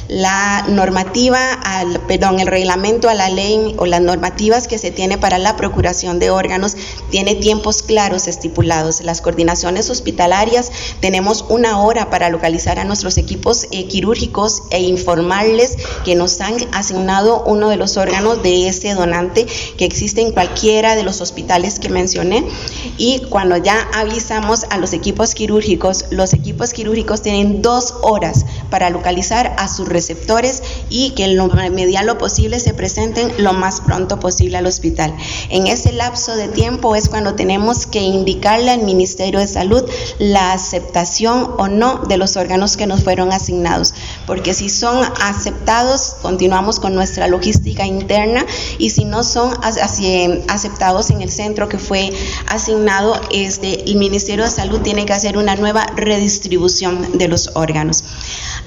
la normativa, al, perdón, el reglamento a la ley o las normativas que se tiene para la procuración de órganos tiene tiempos claros estipulados. Las coordinaciones hospitalarias tenemos una hora para localizar a nuestros equipos eh, quirúrgicos e informarles que nos han asignado uno de los órganos de ese donante que existe en cualquiera de los hospitales que mencioné. Y cuando ya avisamos a los equipos quirúrgicos, los equipos quirúrgicos tienen dos horas para localizar a sus receptores y que en lo mediano posible se presenten lo más pronto posible al hospital. En ese lapso de tiempo es cuando tenemos que indicarle al Ministerio de Salud la aceptación o no de los órganos que nos fueron asignados, porque si son aceptados, continuamos con nuestra logística interna y si no son aceptados en el centro que fue asignado, este, el Ministerio de Salud tiene que hacer una nueva redistribución de los órganos.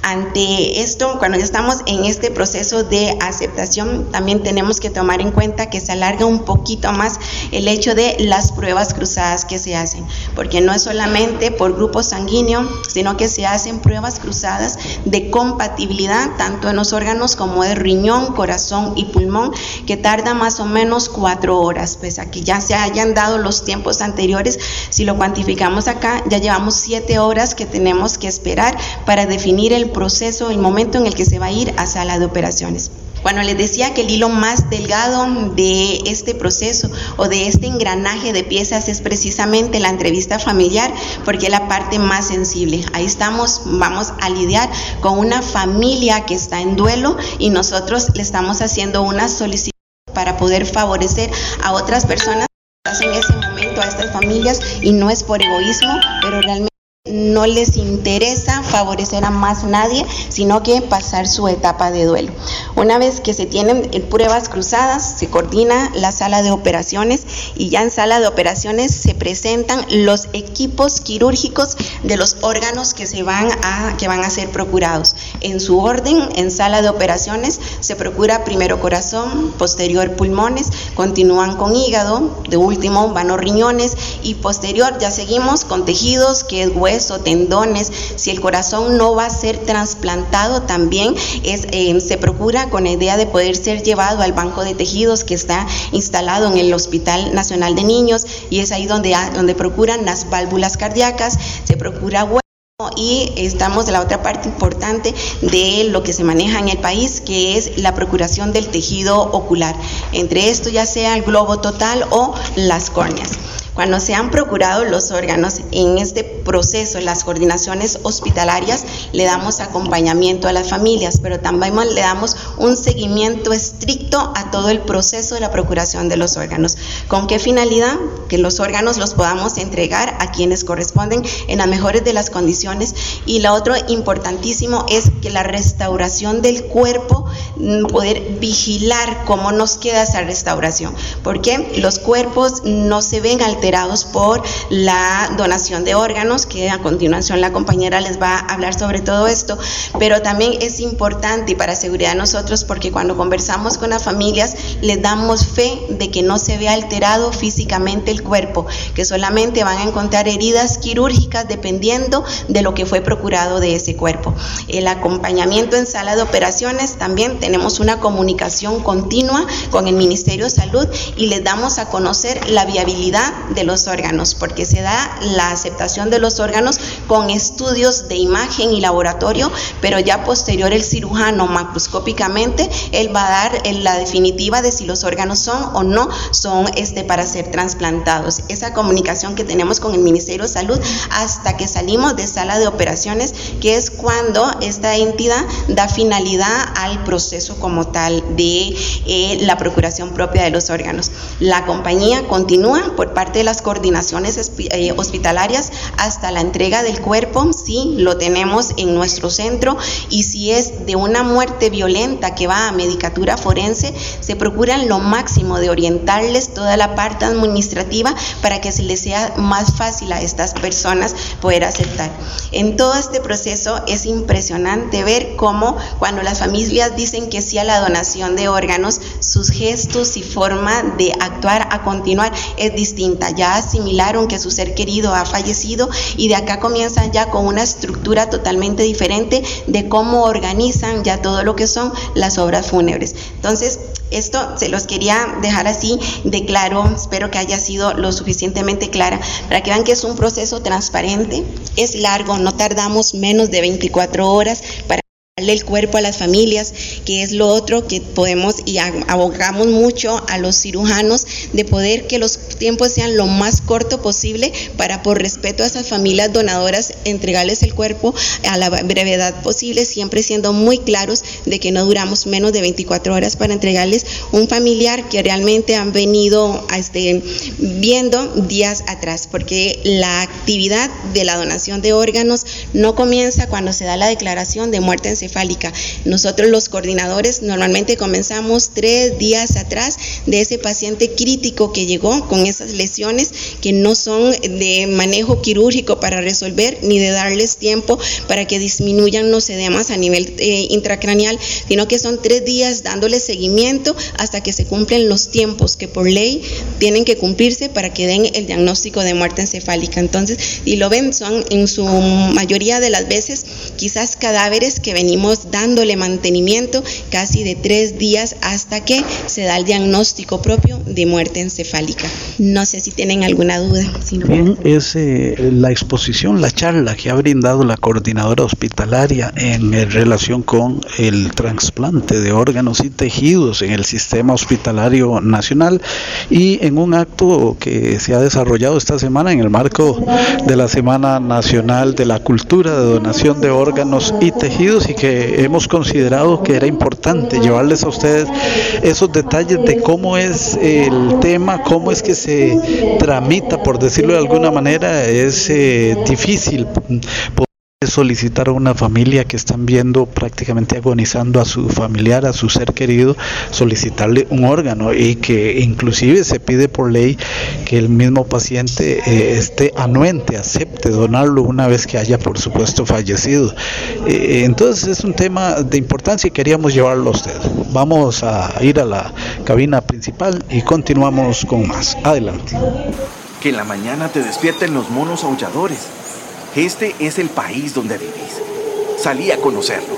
Ante esto, cuando estamos en este proceso de aceptación, también tenemos que tomar en cuenta que se alarga un poquito más el hecho de las pruebas cruzadas que se hacen, porque no es solamente por grupo sanguíneo, sino que se hacen pruebas cruzadas de compatibilidad tanto en los órganos como de riñón, corazón y pulmón, que tarda más o menos cuatro horas. Pues aquí ya se hayan dado los tiempos anteriores, si lo cuantificamos acá, ya llevamos siete horas que tenemos que esperar para definir el proceso, el momento en el que se va a ir a sala de operaciones. Bueno, les decía que el hilo más delgado de este proceso o de este engranaje de piezas es precisamente la entrevista familiar, porque es la parte más sensible. Ahí estamos, vamos a lidiar con una familia que está en duelo y nosotros le estamos haciendo una solicitud para poder favorecer a otras personas en ese momento a estas familias y no es por egoísmo, pero realmente no les interesa favorecer a más nadie, sino que pasar su etapa de duelo. Una vez que se tienen pruebas cruzadas, se coordina la sala de operaciones y ya en sala de operaciones se presentan los equipos quirúrgicos de los órganos que se van a que van a ser procurados. En su orden, en sala de operaciones se procura primero corazón, posterior pulmones, continúan con hígado, de último van los riñones y posterior ya seguimos con tejidos que es hueso o tendones, si el corazón no va a ser trasplantado también es, eh, se procura con la idea de poder ser llevado al banco de tejidos que está instalado en el Hospital Nacional de Niños y es ahí donde, donde procuran las válvulas cardíacas, se procura y estamos de la otra parte importante de lo que se maneja en el país, que es la procuración del tejido ocular. Entre esto ya sea el globo total o las córneas. Cuando se han procurado los órganos en este proceso, las coordinaciones hospitalarias, le damos acompañamiento a las familias, pero también le damos un seguimiento estricto a todo el proceso de la procuración de los órganos. ¿Con qué finalidad? Que los órganos los podamos entregar a quienes corresponden en las mejores de las condiciones. Y lo otro importantísimo es que la restauración del cuerpo, mm, poder vigilar cómo nos queda esa restauración, porque los cuerpos no se ven alterados por la donación de órganos, que a continuación la compañera les va a hablar sobre todo esto, pero también es importante para seguridad de nosotros porque cuando conversamos con las familias les damos fe de que no se ve alterado físicamente el cuerpo, que solamente van a encontrar heridas quirúrgicas dependiendo de lo que fue procurado de ese cuerpo. El acompañamiento en sala de operaciones también tenemos una comunicación continua con el Ministerio de Salud y les damos a conocer la viabilidad de los órganos, porque se da la aceptación de los órganos con estudios de imagen y laboratorio, pero ya posterior el cirujano macroscópicamente, él va a dar la definitiva de si los órganos son o no son este, para ser trasplantados. Esa comunicación que tenemos con el Ministerio de Salud hasta que salimos de sala de operaciones, que es cuando esta entidad da finalidad al proceso como tal de eh, la procuración propia de los órganos. La compañía continúa por parte de las coordinaciones eh, hospitalarias hasta la entrega del cuerpo, sí, lo tenemos en nuestro centro y si es de una muerte violenta que va a medicatura forense, se procuran lo máximo de orientarles toda la parte administrativa para que se les sea más fácil a estas personas poder aceptar. En todo este proceso es impresionante ver cómo cuando las familias dicen que sí a la donación de órganos, sus gestos y forma de actuar a continuar es distinta. Ya asimilaron que su ser querido ha fallecido y de acá comienzan ya con una estructura totalmente diferente de cómo organizan ya todo lo que son las obras fúnebres. Entonces, esto se los quería dejar así de claro, espero que haya sido lo suficientemente clara para que vean que es un proceso transparente, es largo, no tardamos menos de 24 horas para darle el cuerpo a las familias, que es lo otro que podemos y abogamos mucho a los cirujanos de poder que los tiempos sean lo más corto posible para por respeto a esas familias donadoras entregarles el cuerpo a la brevedad posible, siempre siendo muy claros de que no duramos menos de 24 horas para entregarles un familiar que realmente han venido este, viendo días atrás, porque la actividad de la donación de órganos no comienza cuando se da la declaración de muerte en nosotros los coordinadores normalmente comenzamos tres días atrás de ese paciente crítico que llegó con esas lesiones que no son de manejo quirúrgico para resolver ni de darles tiempo para que disminuyan los edemas a nivel eh, intracraneal, sino que son tres días dándole seguimiento hasta que se cumplen los tiempos que por ley tienen que cumplirse para que den el diagnóstico de muerte encefálica. Entonces, y lo ven, son en su mayoría de las veces quizás cadáveres que dándole mantenimiento casi de tres días hasta que se da el diagnóstico propio de muerte encefálica. No sé si tienen alguna duda. Bien, es eh, la exposición, la charla que ha brindado la coordinadora hospitalaria en relación con el trasplante de órganos y tejidos en el sistema hospitalario nacional y en un acto que se ha desarrollado esta semana en el marco de la Semana Nacional de la Cultura de Donación de Órganos y Tejidos y que hemos considerado que era importante llevarles a ustedes esos detalles de cómo es el tema, cómo es que se tramita, por decirlo de alguna manera, es eh, difícil solicitar a una familia que están viendo prácticamente agonizando a su familiar, a su ser querido, solicitarle un órgano y que inclusive se pide por ley que el mismo paciente eh, esté anuente, acepte donarlo una vez que haya por supuesto fallecido. Eh, entonces es un tema de importancia y queríamos llevarlo a usted. Vamos a ir a la cabina principal y continuamos con más. Adelante. Que en la mañana te despierten los monos aulladores este es el país donde vivís. Salí a conocerlo.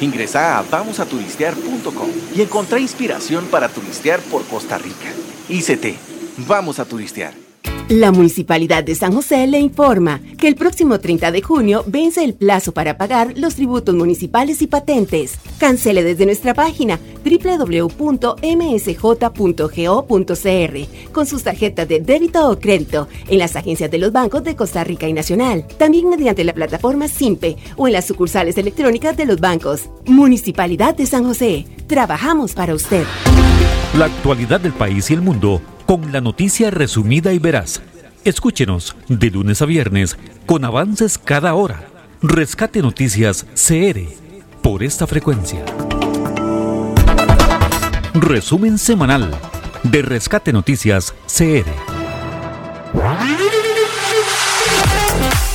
Ingresá a vamosaturistear.com y encontrá inspiración para turistear por Costa Rica. ICT, vamos a turistear. La Municipalidad de San José le informa que el próximo 30 de junio vence el plazo para pagar los tributos municipales y patentes. Cancele desde nuestra página www.msj.go.cr con sus tarjetas de débito o crédito en las agencias de los bancos de Costa Rica y Nacional, también mediante la plataforma SIMPE o en las sucursales electrónicas de los bancos. Municipalidad de San José, trabajamos para usted. La actualidad del país y el mundo con la noticia resumida y veraz. Escúchenos de lunes a viernes con avances cada hora. Rescate Noticias CR por esta frecuencia. Resumen semanal de Rescate Noticias CR.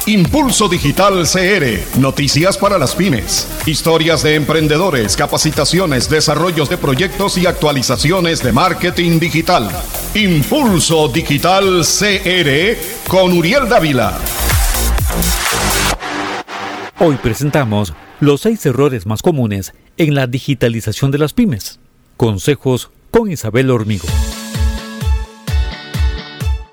Impulso Digital CR, noticias para las pymes, historias de emprendedores, capacitaciones, desarrollos de proyectos y actualizaciones de marketing digital. Impulso Digital CR con Uriel Dávila. Hoy presentamos los seis errores más comunes en la digitalización de las pymes. Consejos con Isabel Hormigo.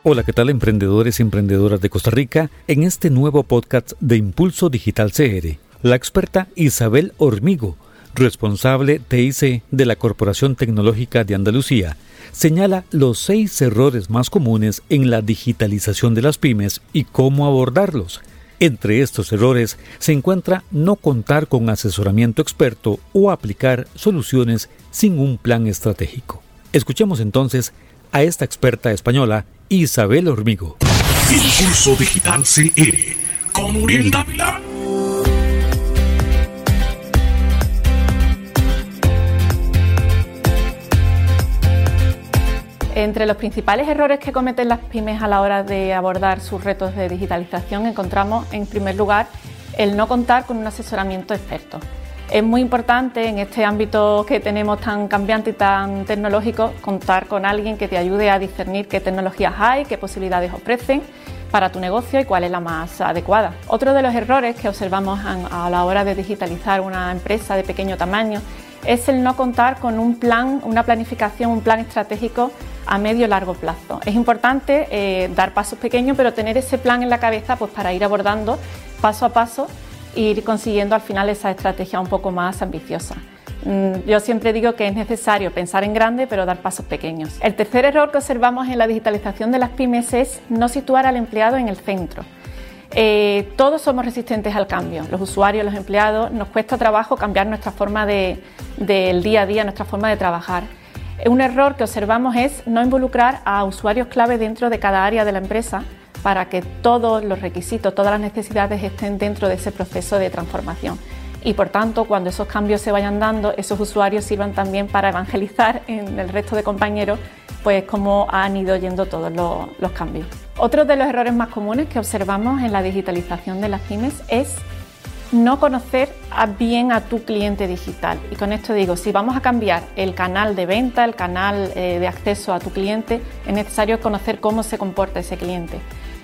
Hola, ¿qué tal emprendedores y emprendedoras de Costa Rica? En este nuevo podcast de Impulso Digital CR, la experta Isabel Hormigo, responsable TIC de la Corporación Tecnológica de Andalucía, señala los seis errores más comunes en la digitalización de las pymes y cómo abordarlos entre estos errores se encuentra no contar con asesoramiento experto o aplicar soluciones sin un plan estratégico. Escuchemos entonces a esta experta española, Isabel Hormigo. Impulso Digital CE con Dávila. Entre los principales errores que cometen las pymes a la hora de abordar sus retos de digitalización encontramos, en primer lugar, el no contar con un asesoramiento experto. Es muy importante en este ámbito que tenemos tan cambiante y tan tecnológico contar con alguien que te ayude a discernir qué tecnologías hay, qué posibilidades ofrecen para tu negocio y cuál es la más adecuada. Otro de los errores que observamos a la hora de digitalizar una empresa de pequeño tamaño es el no contar con un plan, una planificación, un plan estratégico a medio y largo plazo. Es importante eh, dar pasos pequeños, pero tener ese plan en la cabeza pues, para ir abordando paso a paso ir consiguiendo al final esa estrategia un poco más ambiciosa. Mm, yo siempre digo que es necesario pensar en grande, pero dar pasos pequeños. El tercer error que observamos en la digitalización de las pymes es no situar al empleado en el centro. Eh, todos somos resistentes al cambio, los usuarios, los empleados, nos cuesta trabajo cambiar nuestra forma del día a día, nuestra forma de trabajar. Un error que observamos es no involucrar a usuarios clave dentro de cada área de la empresa para que todos los requisitos, todas las necesidades estén dentro de ese proceso de transformación. Y por tanto, cuando esos cambios se vayan dando, esos usuarios sirvan también para evangelizar en el resto de compañeros, pues cómo han ido yendo todos los, los cambios. Otro de los errores más comunes que observamos en la digitalización de las pymes es no conocer bien a tu cliente digital. Y con esto digo, si vamos a cambiar el canal de venta, el canal eh, de acceso a tu cliente, es necesario conocer cómo se comporta ese cliente.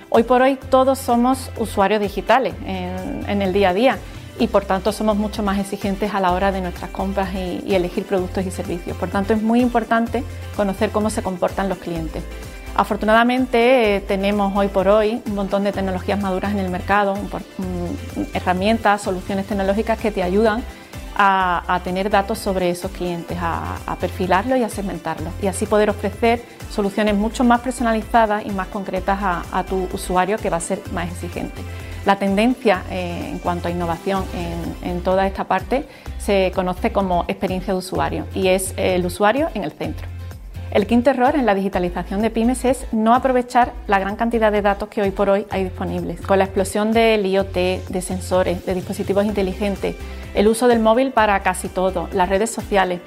Hoy por hoy todos somos usuarios digitales en, el día a día y por tanto somos mucho más exigentes a la hora de nuestras compras y elegir productos y servicios. Por tanto es muy importante conocer cómo se comportan los clientes. Afortunadamente eh, tenemos hoy por hoy un montón de tecnologías maduras en el mercado, herramientas, soluciones tecnológicas que te ayudan a, tener datos sobre esos clientes, a, perfilarlos y a segmentarlos y así poder ofrecer soluciones mucho más personalizadas y más concretas a, tu usuario que va a ser más exigente. La tendencia eh, en cuanto a innovación en, en toda esta parte se conoce como experiencia de usuario y es el usuario en el centro. El quinto error en la digitalización de pymes es no aprovechar la gran cantidad de datos que hoy por hoy hay disponibles. Con la explosión del IoT, de sensores, de dispositivos inteligentes, el uso del móvil para casi todo, las redes sociales,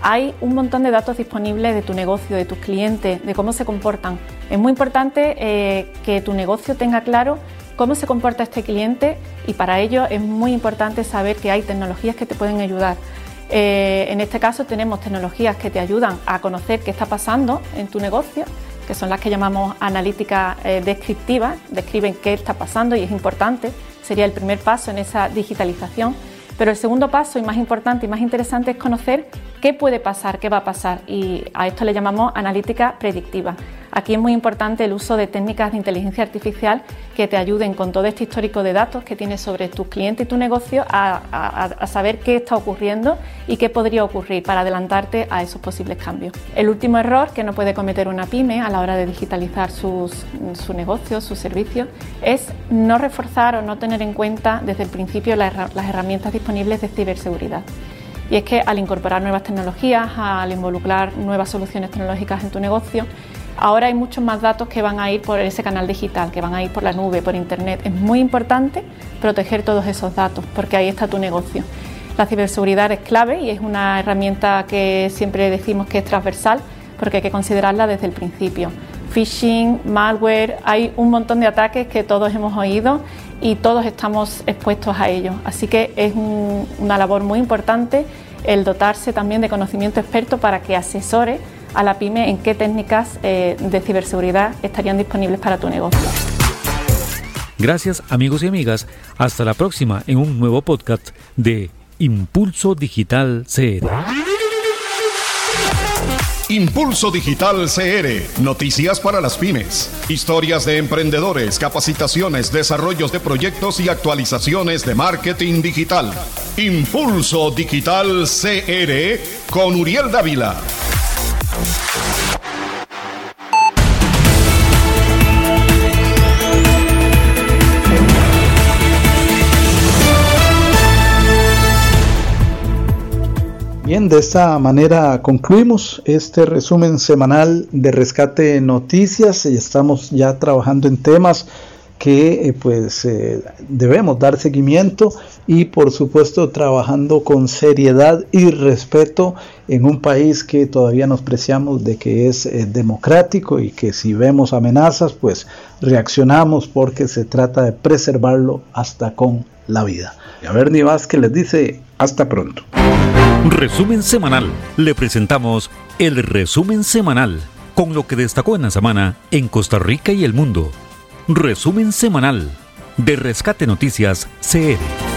hay un montón de datos disponibles de tu negocio, de tus clientes, de cómo se comportan. Es muy importante eh, que tu negocio tenga claro cómo se comporta este cliente y para ello es muy importante saber que hay tecnologías que te pueden ayudar eh, en este caso tenemos tecnologías que te ayudan a conocer qué está pasando en tu negocio, que son las que llamamos analítica eh, descriptiva, describen qué está pasando y es importante, sería el primer paso en esa digitalización. Pero el segundo paso y más importante y más interesante es conocer qué puede pasar, qué va a pasar y a esto le llamamos analítica predictiva. Aquí es muy importante el uso de técnicas de inteligencia artificial que te ayuden con todo este histórico de datos que tienes sobre tus clientes y tu negocio a, saber qué está ocurriendo y qué podría ocurrir para adelantarte a esos posibles cambios. El último error que no puede cometer una pyme a la hora de digitalizar su negocio, sus servicios, es no reforzar o no tener en cuenta desde el principio las herramientas disponibles de ciberseguridad. Y es que al incorporar nuevas tecnologías, al involucrar nuevas soluciones tecnológicas en tu negocio, ahora hay muchos más datos que van a ir por ese canal digital, que van a ir por la nube, por Internet. Es muy importante proteger todos esos datos porque ahí está tu negocio. La ciberseguridad es clave y es una herramienta que siempre decimos que es transversal porque hay que considerarla desde el principio. Phishing, malware, hay un montón de ataques que todos hemos oído y todos estamos expuestos a ello. Así que es una labor muy importante el dotarse también de conocimiento experto para que asesore a la pyme en qué técnicas eh, de ciberseguridad estarían disponibles para tu negocio. Gracias amigos y amigas. Hasta la próxima en un nuevo podcast de Impulso Digital CR. Impulso Digital CR, noticias para las pymes, historias de emprendedores, capacitaciones, desarrollos de proyectos y actualizaciones de marketing digital. Impulso Digital CR con Uriel Dávila. Bien, de esta manera concluimos este resumen semanal de Rescate Noticias y estamos ya trabajando en temas que eh, pues eh, debemos dar seguimiento y por supuesto trabajando con seriedad y respeto en un país que todavía nos preciamos de que es eh, democrático y que si vemos amenazas pues reaccionamos porque se trata de preservarlo hasta con la vida. Y a Bernie Vázquez les dice hasta pronto. Resumen semanal. Le presentamos el resumen semanal con lo que destacó en la semana en Costa Rica y el mundo. Resumen semanal de Rescate Noticias CR.